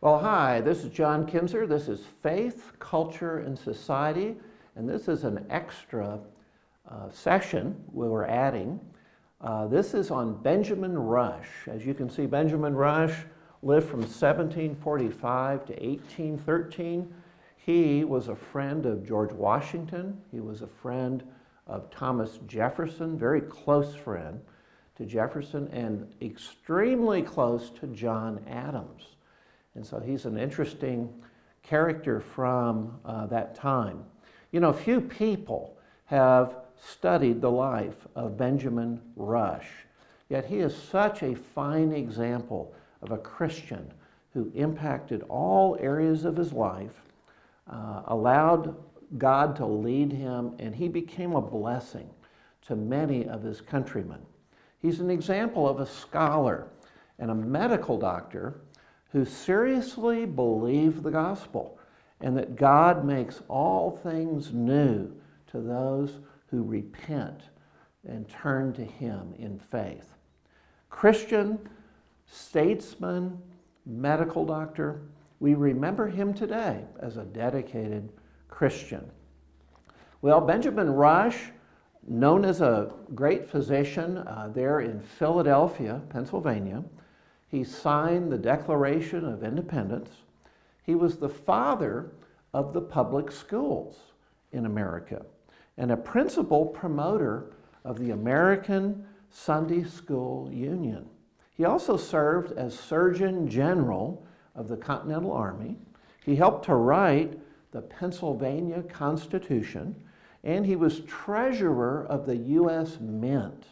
Well, hi, this is John Kinzer. This is Faith, Culture, and Society, and this is an extra uh, session we we're adding. Uh, this is on Benjamin Rush. As you can see, Benjamin Rush lived from 1745 to 1813. He was a friend of George Washington. He was a friend of Thomas Jefferson, very close friend to Jefferson, and extremely close to John Adams. And so he's an interesting character from uh, that time. You know, few people have studied the life of Benjamin Rush, yet he is such a fine example of a Christian who impacted all areas of his life, uh, allowed God to lead him, and he became a blessing to many of his countrymen. He's an example of a scholar and a medical doctor who seriously believe the gospel and that God makes all things new to those who repent and turn to Him in faith. Christian, statesman, medical doctor, we remember him today as a dedicated Christian. Well, Benjamin Rush, known as a great physician uh, there in Philadelphia, Pennsylvania, he signed the Declaration of Independence. He was the father of the public schools in America and a principal promoter of the American Sunday School Union. He also served as Surgeon General of the Continental Army. He helped to write the Pennsylvania Constitution, and he was treasurer of the U.S. Mint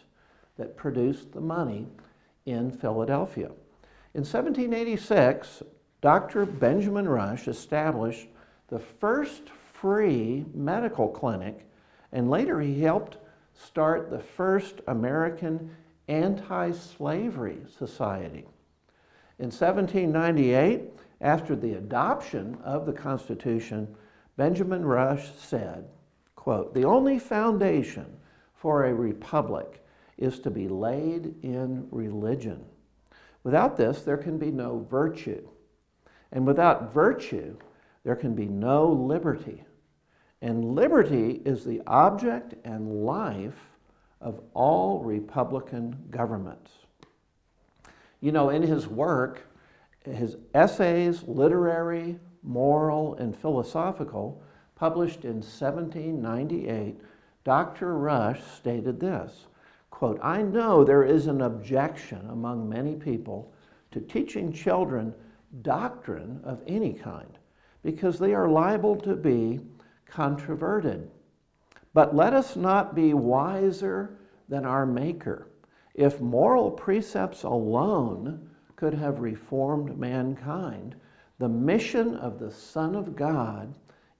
that produced the money in Philadelphia. In 1786, Dr. Benjamin Rush established the first free medical clinic, and later he helped start the first American anti slavery society. In 1798, after the adoption of the Constitution, Benjamin Rush said, quote, The only foundation for a republic is to be laid in religion. Without this, there can be no virtue. And without virtue, there can be no liberty. And liberty is the object and life of all Republican governments. You know, in his work, his essays, literary, moral, and philosophical, published in 1798, Dr. Rush stated this Quote, I know there is an objection among many people to teaching children doctrine of any kind because they are liable to be controverted. But let us not be wiser than our Maker. If moral precepts alone could have reformed mankind, the mission of the Son of God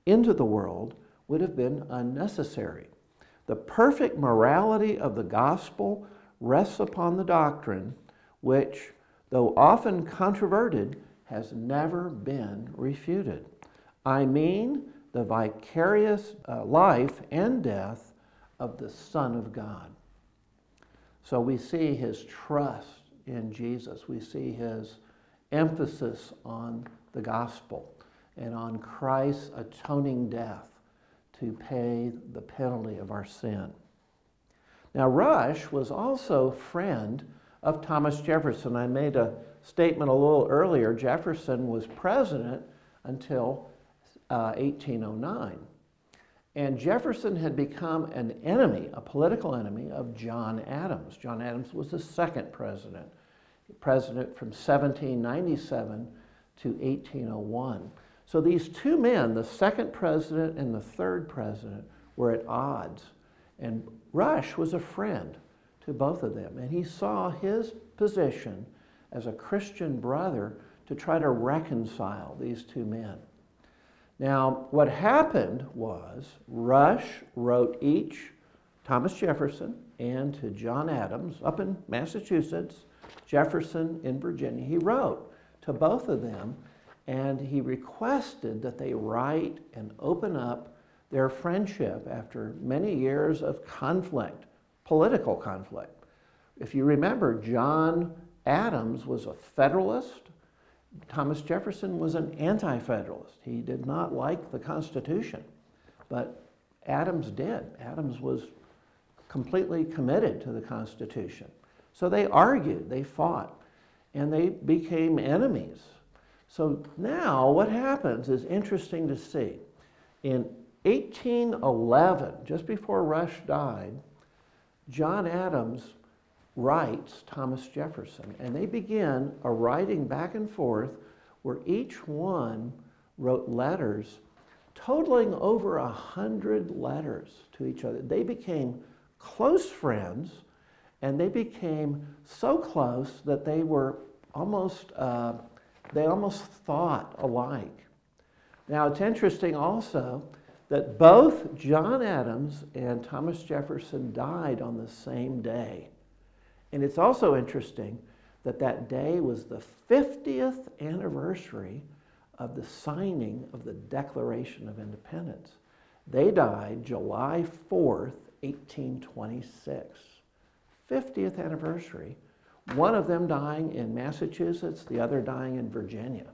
into the world would have been unnecessary. The perfect morality of the gospel rests upon the doctrine which, though often controverted, has never been refuted. I mean the vicarious uh, life and death of the Son of God. So we see his trust in Jesus. We see his emphasis on the gospel and on Christ's atoning death to pay the penalty of our sin. Now, Rush was also friend of Thomas Jefferson. I made a statement a little earlier. Jefferson was president until uh, 1809. And Jefferson had become an enemy, a political enemy of John Adams. John Adams was the second president, president from 1797 to 1801. So these two men, the second president and the third president, were at odds. And Rush was a friend to both of them. And he saw his position as a Christian brother to try to reconcile these two men. Now, what happened was Rush wrote each, Thomas Jefferson and to John Adams up in Massachusetts, Jefferson in Virginia. He wrote to both of them and he requested that they write and open up their friendship after many years of conflict, political conflict. If you remember, John Adams was a Federalist. Thomas Jefferson was an anti federalist. He did not like the Constitution, but Adams did. Adams was completely committed to the Constitution. So they argued, they fought, and they became enemies. So now what happens is interesting to see. In 1811, just before Rush died, John Adams writes Thomas Jefferson, and they begin a writing back and forth where each one wrote letters totaling over a hundred letters to each other. They became close friends, and they became so close that they were almost uh, they almost thought alike. Now it's interesting also that both John Adams and Thomas Jefferson died on the same day. And it's also interesting that that day was the 50th anniversary of the signing of the Declaration of Independence. They died July 4th, 1826. 50th anniversary. One of them dying in Massachusetts, the other dying in Virginia.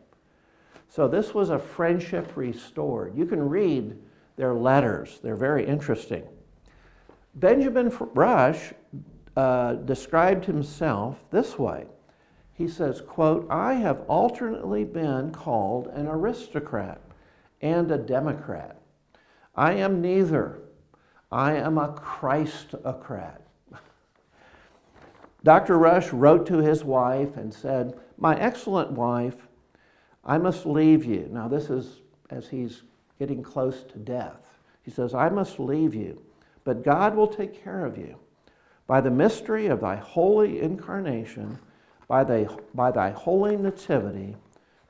So this was a friendship restored. You can read their letters, they're very interesting. Benjamin Rush uh, described himself this way. He says, quote, I have alternately been called an aristocrat and a democrat. I am neither. I am a Christocrat. Dr. Rush wrote to his wife and said, My excellent wife, I must leave you. Now, this is as he's getting close to death. He says, I must leave you, but God will take care of you. By the mystery of thy holy incarnation, by thy, by thy holy nativity,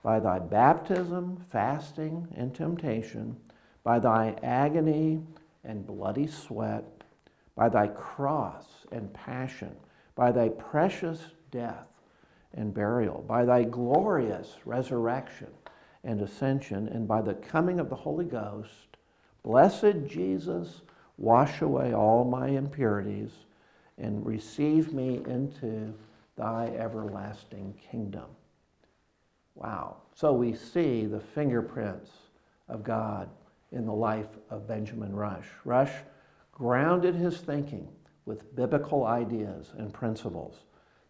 by thy baptism, fasting, and temptation, by thy agony and bloody sweat, by thy cross and passion, by thy precious death and burial, by thy glorious resurrection and ascension, and by the coming of the Holy Ghost, blessed Jesus, wash away all my impurities and receive me into thy everlasting kingdom. Wow. So we see the fingerprints of God in the life of Benjamin Rush. Rush grounded his thinking with biblical ideas and principles.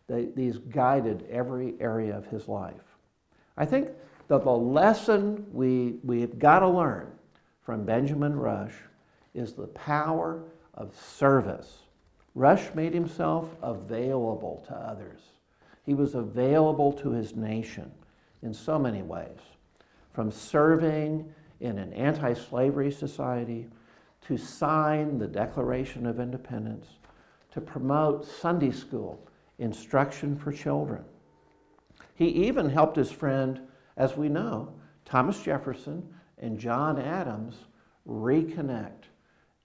They, these guided every area of his life. I think that the lesson we, we've got to learn from Benjamin Rush is the power of service. Rush made himself available to others. He was available to his nation in so many ways, from serving in an anti slavery society to sign the Declaration of Independence, to promote Sunday school instruction for children. He even helped his friend, as we know, Thomas Jefferson and John Adams reconnect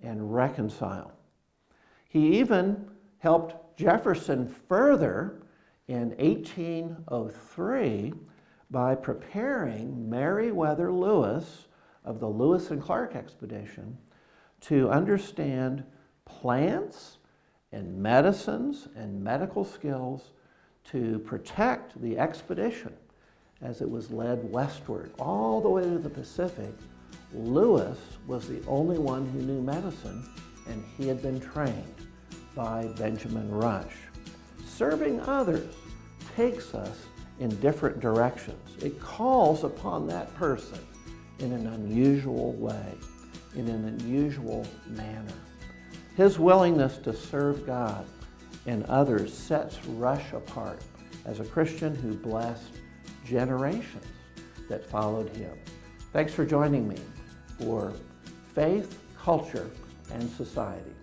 and reconcile. He even helped Jefferson further in 1803 by preparing Meriwether Lewis of the Lewis and Clark expedition to understand plants and medicines and medical skills to protect the expedition as it was led westward all the way to the Pacific. Lewis was the only one who knew medicine, and he had been trained by Benjamin Rush. Serving others takes us in different directions. It calls upon that person in an unusual way, in an unusual manner. His willingness to serve God and others sets Rush apart as a Christian who blessed generations that followed him. Thanks for joining me for Faith, Culture, and Society.